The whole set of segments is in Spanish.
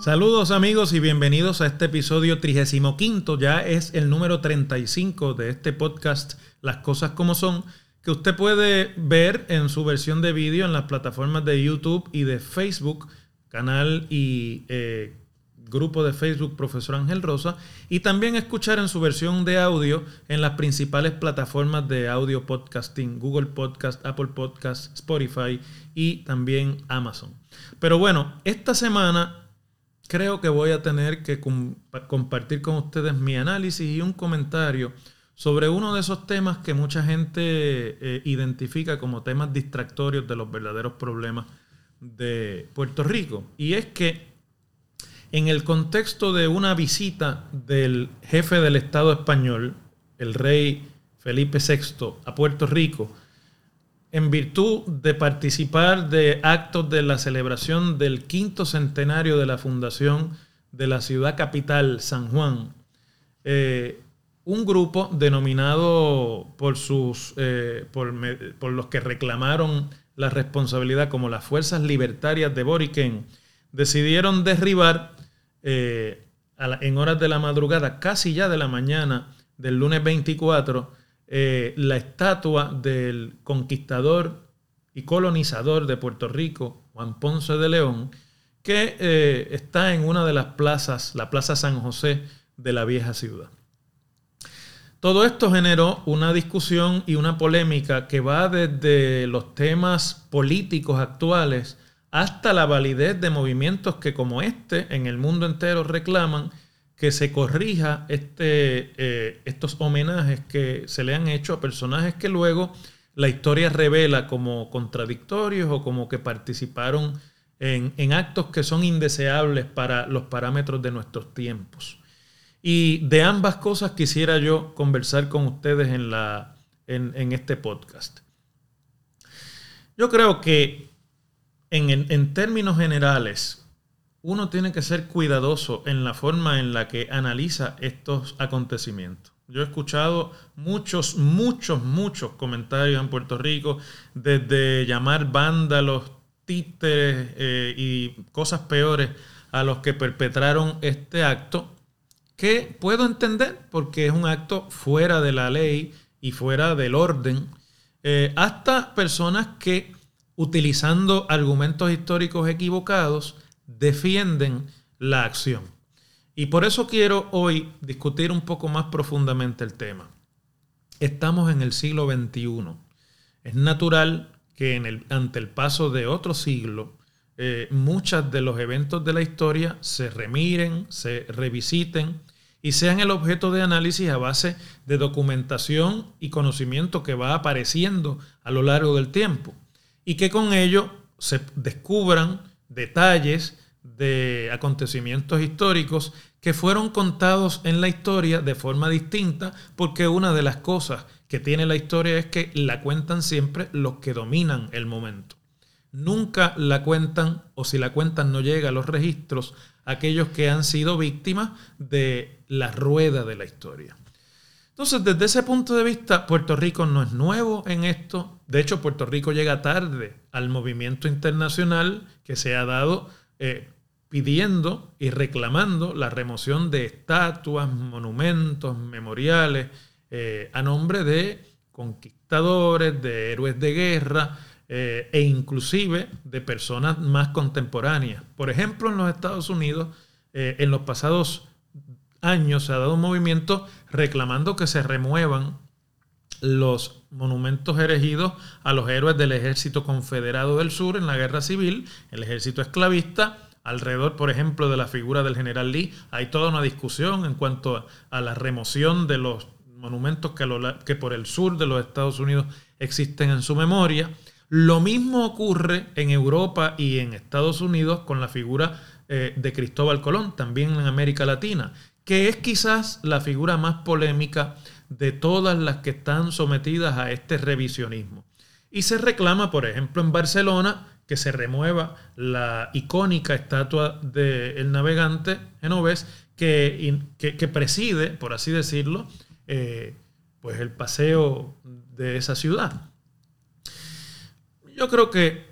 Saludos amigos y bienvenidos a este episodio 35, ya es el número 35 de este podcast Las Cosas como Son, que usted puede ver en su versión de vídeo en las plataformas de YouTube y de Facebook, canal y eh, grupo de Facebook Profesor Ángel Rosa, y también escuchar en su versión de audio en las principales plataformas de audio podcasting, Google Podcast, Apple Podcast, Spotify y también Amazon. Pero bueno, esta semana creo que voy a tener que compartir con ustedes mi análisis y un comentario sobre uno de esos temas que mucha gente eh, identifica como temas distractorios de los verdaderos problemas de Puerto Rico. Y es que en el contexto de una visita del jefe del Estado español, el rey Felipe VI, a Puerto Rico, en virtud de participar de actos de la celebración del quinto centenario de la fundación de la ciudad capital, San Juan, eh, un grupo denominado por, sus, eh, por, los que reclamaron la responsabilidad como las Fuerzas Libertarias de Boriquén, decidieron derribar eh, en horas de la madrugada, casi ya de la mañana del lunes 24, eh, la estatua del conquistador y colonizador de Puerto Rico, Juan Ponce de León, que eh, está en una de las plazas, la Plaza San José de la vieja ciudad. Todo esto generó una discusión y una polémica que va desde los temas políticos actuales hasta la validez de movimientos que como este en el mundo entero reclaman que se corrija este, eh, estos homenajes que se le han hecho a personajes que luego la historia revela como contradictorios o como que participaron en, en actos que son indeseables para los parámetros de nuestros tiempos. Y de ambas cosas quisiera yo conversar con ustedes en, la, en, en este podcast. Yo creo que en, en términos generales, uno tiene que ser cuidadoso en la forma en la que analiza estos acontecimientos. Yo he escuchado muchos, muchos, muchos comentarios en Puerto Rico, desde llamar vándalos, títeres eh, y cosas peores a los que perpetraron este acto, que puedo entender porque es un acto fuera de la ley y fuera del orden, eh, hasta personas que utilizando argumentos históricos equivocados, defienden la acción. Y por eso quiero hoy discutir un poco más profundamente el tema. Estamos en el siglo XXI. Es natural que ante el paso de otro siglo, eh, muchos de los eventos de la historia se remiren, se revisiten y sean el objeto de análisis a base de documentación y conocimiento que va apareciendo a lo largo del tiempo. Y que con ello se descubran detalles de acontecimientos históricos que fueron contados en la historia de forma distinta, porque una de las cosas que tiene la historia es que la cuentan siempre los que dominan el momento. Nunca la cuentan, o si la cuentan no llega a los registros, aquellos que han sido víctimas de la rueda de la historia. Entonces, desde ese punto de vista, Puerto Rico no es nuevo en esto. De hecho, Puerto Rico llega tarde al movimiento internacional que se ha dado eh, pidiendo y reclamando la remoción de estatuas, monumentos, memoriales, eh, a nombre de conquistadores, de héroes de guerra eh, e inclusive de personas más contemporáneas. Por ejemplo, en los Estados Unidos, en los pasados años se ha dado un movimiento reclamando que se remuevan los monumentos erigidos a los héroes del ejército confederado del sur en la guerra civil, el ejército esclavista, alrededor, por ejemplo, de la figura del general Lee. Hay toda una discusión en cuanto a, la remoción de los monumentos que, por el sur de los Estados Unidos existen en su memoria. Lo mismo ocurre en Europa y en Estados Unidos con la figura eh, de Cristóbal Colón, también en América Latina, que es quizás la figura más polémica de todas las que están sometidas a este revisionismo. Y se reclama, por ejemplo, en Barcelona, que se remueva la icónica estatua del navegante genovés, que, que, preside, por así decirlo, eh, pues el paseo de esa ciudad. Yo creo que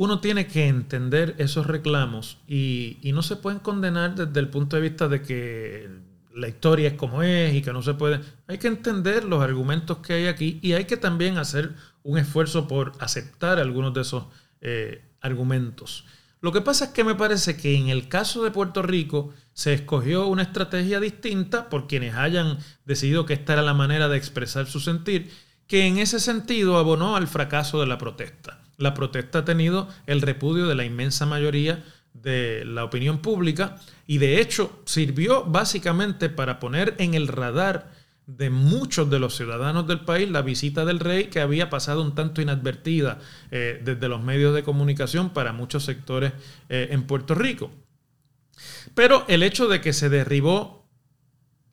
uno tiene que entender esos reclamos y, no se pueden condenar desde el punto de vista de que la historia es como es y que no se puede. Hay que entender los argumentos que hay aquí y hay que también hacer un esfuerzo por aceptar algunos de esos eh, argumentos. Lo que pasa es que me parece que en el caso de Puerto Rico se escogió una estrategia distinta por quienes hayan decidido que esta era la manera de expresar su sentir, que en ese sentido abonó al fracaso de la protesta. La protesta ha tenido el repudio de la inmensa mayoría de la opinión pública y de hecho sirvió básicamente para poner en el radar de muchos de los ciudadanos del país la visita del rey que había pasado un tanto inadvertida eh, desde los medios de comunicación para muchos sectores eh, en Puerto Rico. Pero el hecho de que se derribó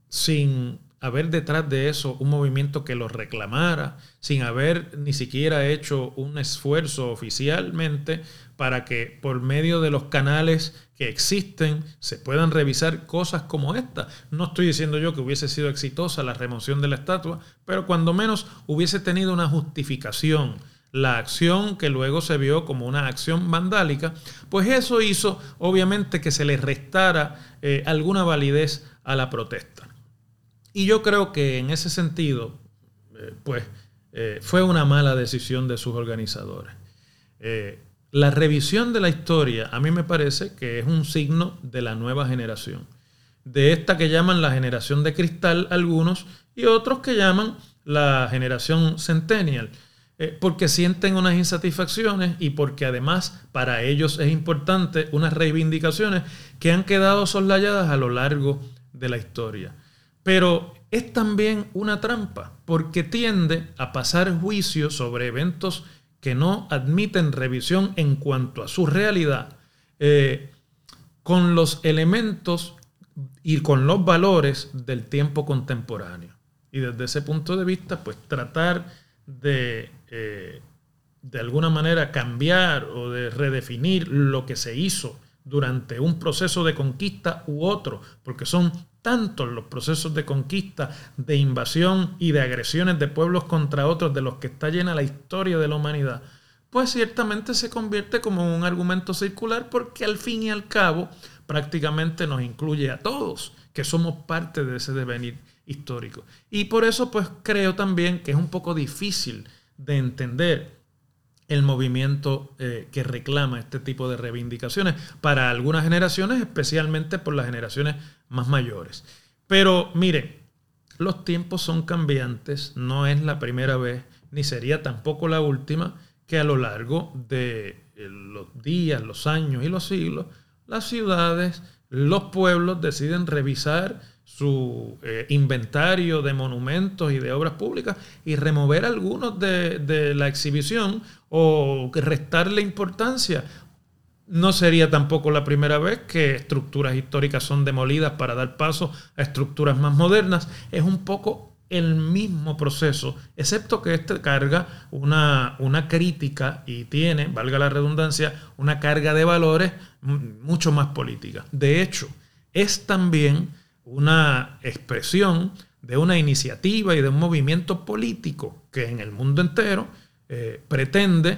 sin haber detrás de eso un movimiento que lo reclamara, sin haber ni siquiera hecho un esfuerzo oficialmente para que por medio de los canales que existen se puedan revisar cosas como esta. No estoy diciendo yo que hubiese sido exitosa la remoción de la estatua, pero cuando menos hubiese tenido una justificación la acción que luego se vio como una acción vandálica, pues eso hizo obviamente que se le restara eh, alguna validez a la protesta. Y yo creo que en ese sentido, eh, pues eh, fue una mala decisión de sus organizadores. La revisión de la historia a mí me parece que es un signo de la nueva generación. De esta que llaman la generación de cristal algunos y otros que llaman la generación centennial. Eh, porque sienten unas insatisfacciones y porque además para ellos es importante unas reivindicaciones que han quedado soslayadas a lo largo de la historia. Pero es también una trampa porque tiende a pasar juicio sobre eventos que no admiten revisión en cuanto a su realidad, eh, con los elementos y con los valores del tiempo contemporáneo. Y desde ese punto de vista, pues tratar de, eh, de alguna manera, cambiar o de redefinir lo que se hizo durante un proceso de conquista u otro, porque son tantos los procesos de conquista, de invasión y de agresiones de pueblos contra otros de los que está llena la historia de la humanidad, pues ciertamente se convierte como un argumento circular porque al fin y al cabo prácticamente nos incluye a todos, que somos parte de ese devenir histórico. Y por eso pues creo también que es un poco difícil de entender el movimiento eh, que reclama este tipo de reivindicaciones para algunas generaciones, especialmente por las generaciones más mayores. Pero mire, los tiempos son cambiantes, no es la primera vez, ni sería tampoco la última, que a lo largo de eh, los días, los años y los siglos, las ciudades, los pueblos deciden revisar su eh, inventario de monumentos y de obras públicas y remover algunos de, de la exhibición o restarle importancia. No sería tampoco la primera vez que estructuras históricas son demolidas para dar paso a estructuras más modernas. Es un poco el mismo proceso, excepto que este carga una, una, crítica y tiene, valga la redundancia, una carga de valores mucho más política. De hecho, es también una expresión de una iniciativa y de un movimiento político que en el mundo entero eh, pretende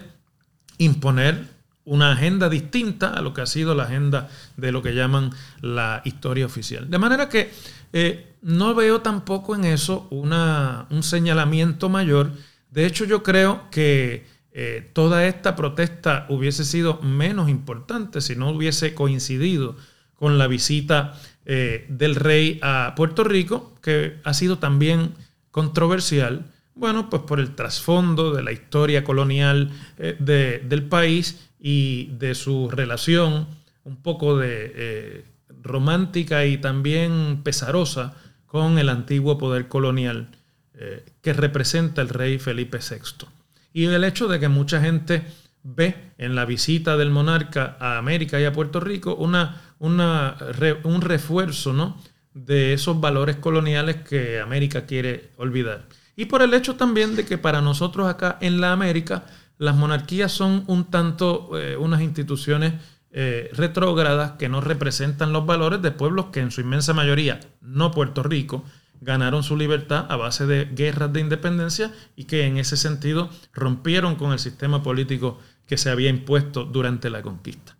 imponer una agenda distinta a lo que ha sido la agenda de lo que llaman la historia oficial. De manera que eh, no veo tampoco en eso una, un señalamiento mayor. De hecho, yo creo que eh, toda esta protesta hubiese sido menos importante si no hubiese coincidido con la visita del rey a Puerto Rico, que ha sido también controversial bueno, pues por el trasfondo de la historia colonial eh, del país y de su relación un poco de eh, romántica y también pesarosa con el antiguo poder colonial eh, que representa el rey Felipe VI. Y el hecho de que mucha gente ve en la visita del monarca a América y a Puerto Rico una, un refuerzo ¿no? de esos valores coloniales que América quiere olvidar. Y por el hecho también de que para nosotros acá en la América las monarquías son un tanto eh, unas instituciones eh, retrógradas que no representan los valores de pueblos que en su inmensa mayoría, no Puerto Rico, ganaron su libertad a base de guerras de independencia y que en ese sentido rompieron con el sistema político que se había impuesto durante la conquista.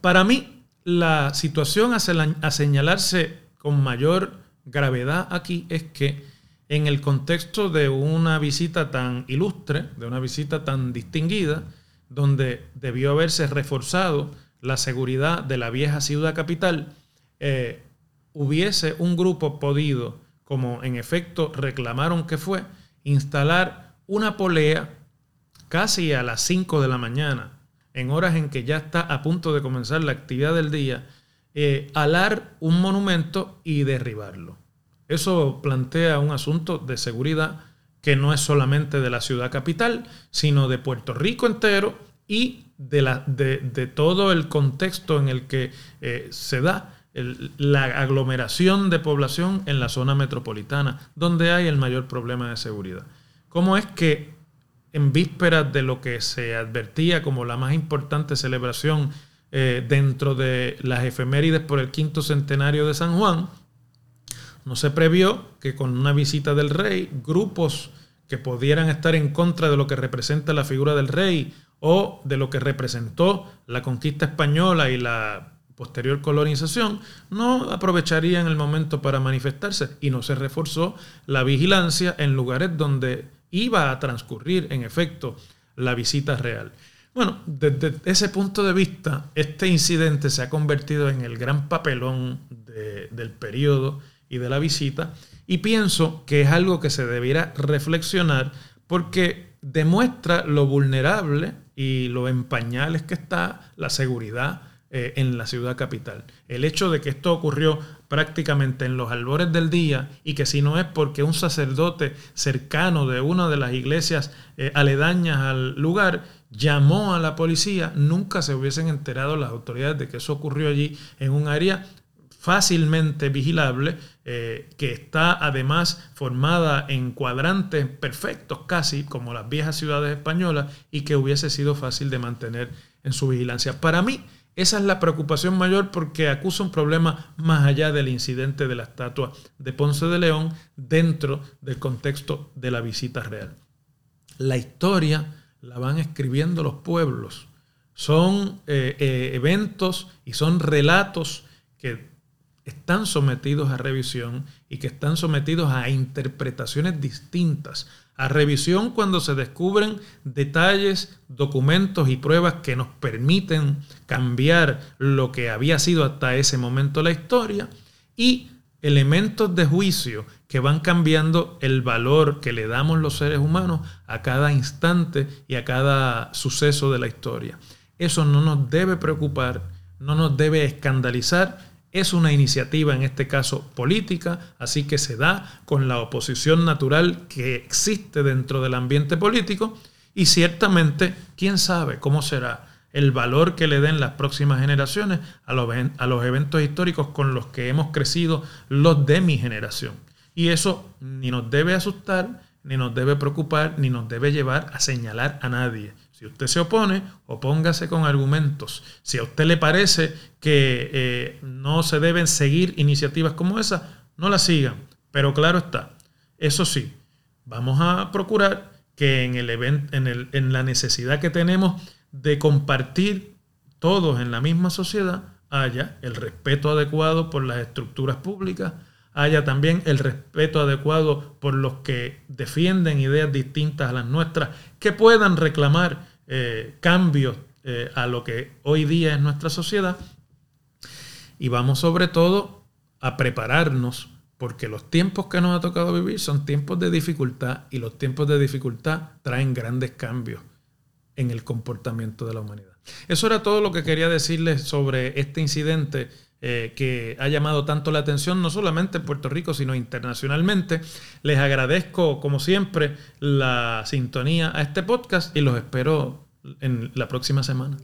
Para mí, la situación a señalarse con mayor gravedad aquí es que en el contexto de una visita tan ilustre, de una visita tan distinguida, donde debió haberse reforzado la seguridad de la vieja ciudad capital, eh, hubiese un grupo podido, como en efecto reclamaron que fue, instalar una polea casi a las 5 de la mañana, en horas en que ya está a punto de comenzar la actividad del día, eh, alar un monumento y derribarlo. Eso plantea un asunto de seguridad que no es solamente de la ciudad capital, sino de Puerto Rico entero y de, todo el contexto en el que eh, se da la aglomeración de población en la zona metropolitana, donde hay el mayor problema de seguridad. ¿Cómo es que en vísperas de lo que se advertía como la más importante celebración eh, dentro de las efemérides por el quinto centenario de San Juan, no se previó que con una visita del rey, grupos que pudieran estar en contra de lo que representa la figura del rey o de lo que representó la conquista española y la posterior colonización, no aprovecharían el momento para manifestarse y no se reforzó la vigilancia en lugares donde iba a transcurrir en efecto la visita real. Bueno, desde ese punto de vista, este incidente se ha convertido en el gran papelón del periodo y de la visita. Y pienso que es algo que se debiera reflexionar porque demuestra lo vulnerable y lo en pañales que está la seguridad eh, en la ciudad capital. El hecho de que esto ocurrió prácticamente en los albores del día y que si no es porque un sacerdote cercano de una de las iglesias eh, aledañas al lugar llamó a la policía, nunca se hubiesen enterado las autoridades de que eso ocurrió allí en un área fácilmente vigilable, eh, que está además formada en cuadrantes perfectos casi, como las viejas ciudades españolas, y que hubiese sido fácil de mantener en su vigilancia. Para mí, esa es la preocupación mayor porque acusa un problema más allá del incidente de la estatua de Ponce de León dentro del contexto de la visita real. La historia la van escribiendo los pueblos. Son eh, eh, eventos y son relatos que están sometidos a revisión y que están sometidos a interpretaciones distintas. A revisión cuando se descubren detalles, documentos y pruebas que nos permiten cambiar lo que había sido hasta ese momento la historia y elementos de juicio que van cambiando el valor que le damos los seres humanos a cada instante y a cada suceso de la historia. Eso no nos debe preocupar, no nos debe escandalizar es una iniciativa, en este caso política, así que se da con la oposición natural que existe dentro del ambiente político y ciertamente, quién sabe cómo será el valor que le den las próximas generaciones a los, eventos históricos con los que hemos crecido los de mi generación. Y eso ni nos debe asustar, ni nos debe preocupar, ni nos debe llevar a señalar a nadie. Si usted se opone, opóngase con argumentos. Si a usted le parece que eh, no se deben seguir iniciativas como esa, no las sigan. Pero claro está, eso sí, vamos a procurar que en, el en, el, en la necesidad que tenemos de compartir todos en la misma sociedad, haya el respeto adecuado por las estructuras públicas, haya también el respeto adecuado por los que defienden ideas distintas a las nuestras, que puedan reclamar eh, cambios eh, a lo que hoy día es nuestra sociedad. Y vamos sobre todo a prepararnos porque los tiempos que nos ha tocado vivir son tiempos de dificultad y los tiempos de dificultad traen grandes cambios en el comportamiento de la humanidad. Eso era todo lo que quería decirles sobre este incidente eh, que ha llamado tanto la atención, no solamente en Puerto Rico, sino internacionalmente. Les agradezco, como siempre, la sintonía a este podcast y los espero en la próxima semana.